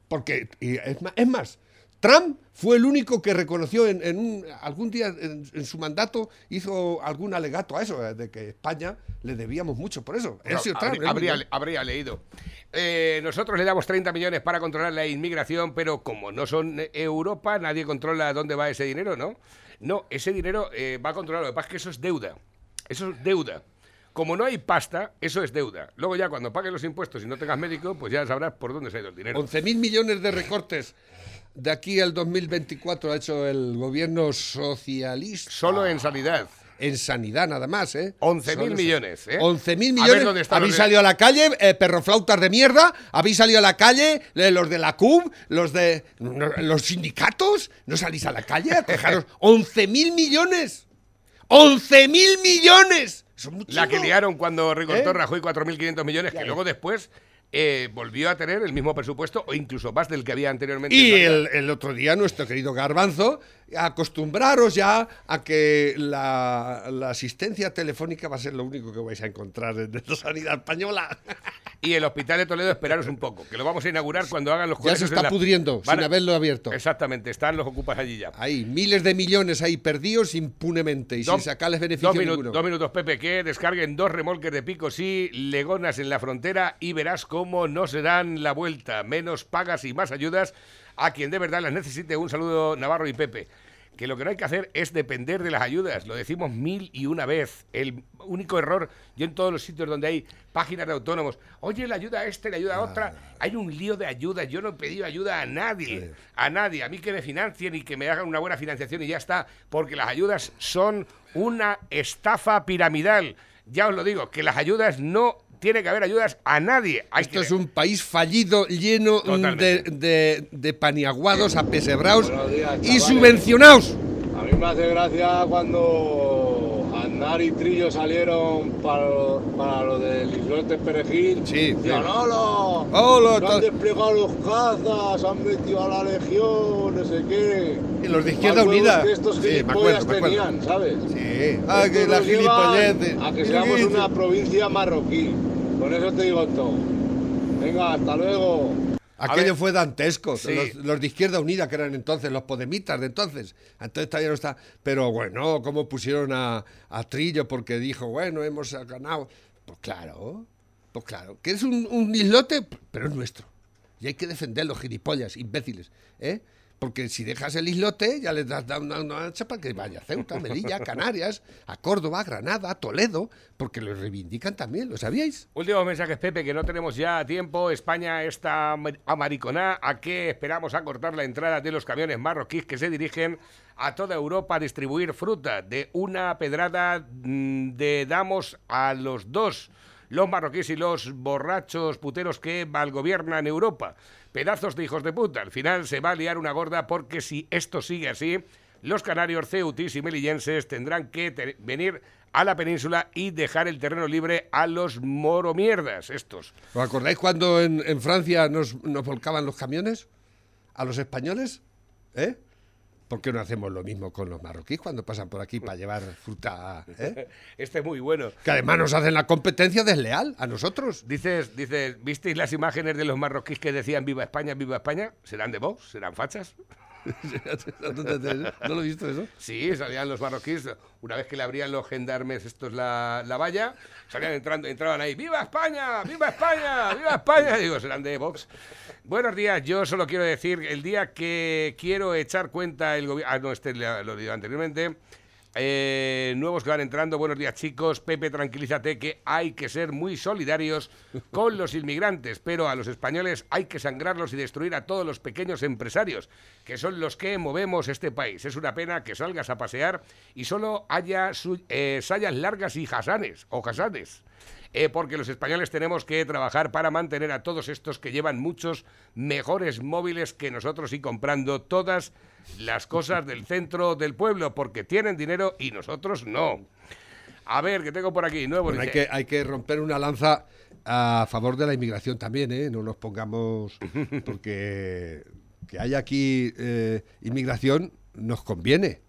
Porque, y es más, es más, Trump fue el único que reconoció en, en un, algún día en, en su mandato, hizo algún alegato a eso, eh, de que España le debíamos mucho por eso. Trump, habría, habría- habría leído. Eh, nosotros le damos 30 millones para controlar la inmigración, pero como no son eh, Europa, nadie controla dónde va ese dinero, ¿no? No, ese dinero eh, va a controlar. Lo que pasa es que eso es deuda. Eso es deuda. Como no hay pasta, eso es deuda. Luego ya cuando pagues los impuestos y no tengas médico, pues ya sabrás por dónde se ha ido el dinero. 11.000 millones de recortes de aquí al 2024 ha hecho el gobierno socialista. Solo en sanidad. En sanidad nada más, ¿eh? 11.000 Solo en- millones, ¿eh? 11.000 A ver millones. dónde están Habéis los salido a la calle, eh, perroflautas de mierda. Habéis salido a la calle, eh, los de la CUB, los de no, los sindicatos. ¿No salís a la calle a quejaros? 11.000 millones. 11.000 millones. Son La que liaron cuando recortó ¿Eh? Rajoy 4.500 millones, que luego después eh, volvió a tener el mismo presupuesto o incluso más del que había anteriormente. Y el otro día nuestro querido Garbanzo, acostumbraros ya a que la, la asistencia telefónica va a ser lo único que vais a encontrar en la sanidad española. Y el Hospital de Toledo, esperaros un poco, que lo vamos a inaugurar cuando hagan los Ya colegios se en está la- pudriendo, Van sin haberlo abierto. Exactamente, están los ocupas allí ya. Hay miles de millones ahí perdidos impunemente y sin Dos- sacarles beneficio dos, ninguno. dos minutos, Pepe, que descarguen dos remolques de pico, sí, legonas en la frontera y verás cómo no se dan la vuelta. Menos pagas y más ayudas a quien de verdad las necesite. Un saludo, Navarro y Pepe. Que lo que no hay que hacer es depender de las ayudas. Lo decimos mil y una vez. El único error, yo en todos los sitios donde hay páginas de autónomos, oye, la ayuda a este, la ayuda a otra, hay un lío de ayudas. Yo no he pedido ayuda a nadie, a nadie. A mí que me financien y que me hagan una buena financiación y ya está. Porque las ayudas son una estafa piramidal. Ya os lo digo, que las ayudas no tiene que haber ayudas a nadie. Hay Esto que- es un país fallido, lleno de, de, de paniaguados, apesebrados días, y subvencionados. A mí me hace gracia cuando Aznar y Trillo salieron para, para lo del islote perejil. Sí, sí. ¡Hola! ¡Hola! Se han desplegado los cazas, han metido a la legión, no sé qué. Y los de Izquierda Unida. que estos Sí, me acuerdo, me acuerdo. tenían, ¿sabes? Sí. Ah, que la gilipollez. A que seamos una provincia marroquí. Con eso te digo todo. Venga, hasta luego. Aquello fue dantesco. Sí. Los, los de Izquierda Unida, que eran entonces los podemitas de entonces. Entonces todavía no está. Pero bueno, ¿cómo pusieron a, a Trillo? Porque dijo, bueno, hemos ganado. Pues claro, pues claro. Que es un, un islote, pero es nuestro. Y hay que defenderlo, gilipollas, imbéciles. ¿eh? Porque si dejas el islote, ya les das da una, una hacha para que vaya a Ceuta, Melilla, Canarias, a Córdoba, Granada, Toledo, porque lo reivindican también, ¿lo sabíais? Últimos mensajes, Pepe, que no tenemos ya tiempo. España está am- amariconá. ¿A qué esperamos a cortar la entrada de los camiones marroquíes que se dirigen a toda Europa a distribuir fruta? De una pedrada mm, de damos a los dos, los marroquíes y los borrachos puteros que malgobiernan Europa. Pedazos de hijos de puta. Al final se va a liar una gorda porque si esto sigue así, los canarios, ceutis y melillenses tendrán que venir a la península y dejar el terreno libre a los moromierdas estos. ¿Os acordáis cuando en, en Francia nos, nos volcaban los camiones a los españoles? ¿Eh? ¿Por qué no hacemos lo mismo con los marroquíes cuando pasan por aquí para llevar fruta? ¿eh? Este es muy bueno. Que además nos hacen la competencia desleal a nosotros. Dices, dices, ¿visteis las imágenes de los marroquíes que decían Viva España, Viva España? ¿Serán de Vox? ¿Serán fachas? ¿No lo he visto eso? Sí, salían los marroquíes, una vez que le abrían los gendarmes estos la, la valla, salían entrando, entraban ahí, ¡Viva España! ¡Viva España! ¡Viva España! Digo, serán de Vox. Buenos días, yo solo quiero decir, el día que quiero echar cuenta el gobierno... Ah, no, este lo lo dicho anteriormente. Eh, nuevos que van entrando, buenos días chicos. Pepe, tranquilízate que hay que ser muy solidarios con los inmigrantes, pero a los españoles hay que sangrarlos y destruir a todos los pequeños empresarios, que son los que movemos este país. Es una pena que salgas a pasear y solo haya su- eh, sayas largas y jasanes o jasanes. Eh, porque los españoles tenemos que trabajar para mantener a todos estos que llevan muchos mejores móviles que nosotros y comprando todas las cosas del centro del pueblo, porque tienen dinero y nosotros no. A ver, que tengo por aquí, nuevo. Bueno, hay, dice- que, hay que romper una lanza a favor de la inmigración también, ¿eh? No nos pongamos... Porque que haya aquí eh, inmigración nos conviene.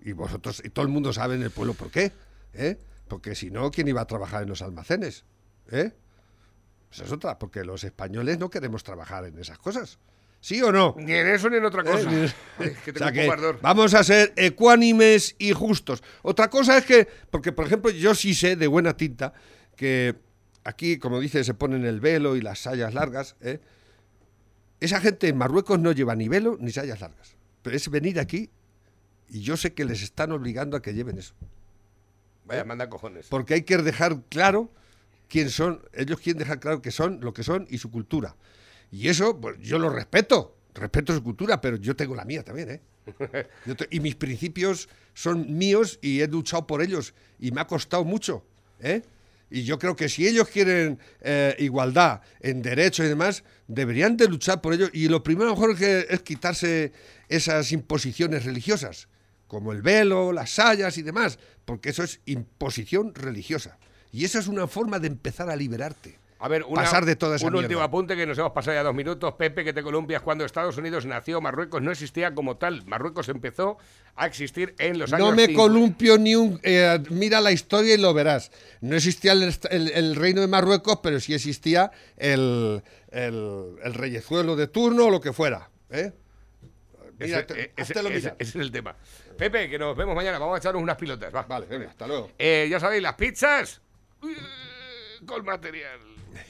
Y vosotros, y todo el mundo sabe en el pueblo por qué. ¿eh? Porque si no, ¿quién iba a trabajar en los almacenes? ¿Eh? Esa es otra, porque los españoles no queremos trabajar en esas cosas. ¿Sí o no? Ni en eso ni en otra cosa. Eh, Ay, que O sea vamos a ser ecuánimes y justos. Otra cosa es que, porque por ejemplo yo sí sé de buena tinta que aquí, como dice, se ponen el velo y las sayas largas. ¿eh? Esa gente en Marruecos no lleva ni velo ni sayas largas. Pero es venir aquí y yo sé que les están obligando a que lleven eso. Vaya, manda cojones. Porque hay que dejar claro quién son, ellos quieren dejar claro que son lo que son y su cultura. Y eso, pues yo lo respeto, respeto su cultura, pero yo tengo la mía también, ¿eh? Yo te- y mis principios son míos y he luchado por ellos y me ha costado mucho, ¿eh? Y yo creo que si ellos quieren eh, igualdad en derechos y demás, deberían de luchar por ello. Y lo primero a lo mejor que es quitarse esas imposiciones religiosas, como el velo, las sayas y demás, porque eso es imposición religiosa. Y eso es una forma de empezar a liberarte. A ver, una- pasar de toda esa un mierda. último apunte que nos hemos pasado ya dos minutos. Pepe, que te columpias. Cuando Estados Unidos nació, Marruecos no existía como tal. Marruecos empezó a existir en los años No me 50. columpio ni un... eh, mira la historia y lo verás. No existía el, est- el- el reino de Marruecos, pero sí existía el, el, el reyezuelo de turno o lo que fuera. ¿eh? Mira, Ese, eh, ese- es el tema. Pepe, que nos vemos mañana. Vamos a echarnos unas pilotas. Va. Vale, venga, hasta luego. Eh, ya sabéis, las pizzas. Con material.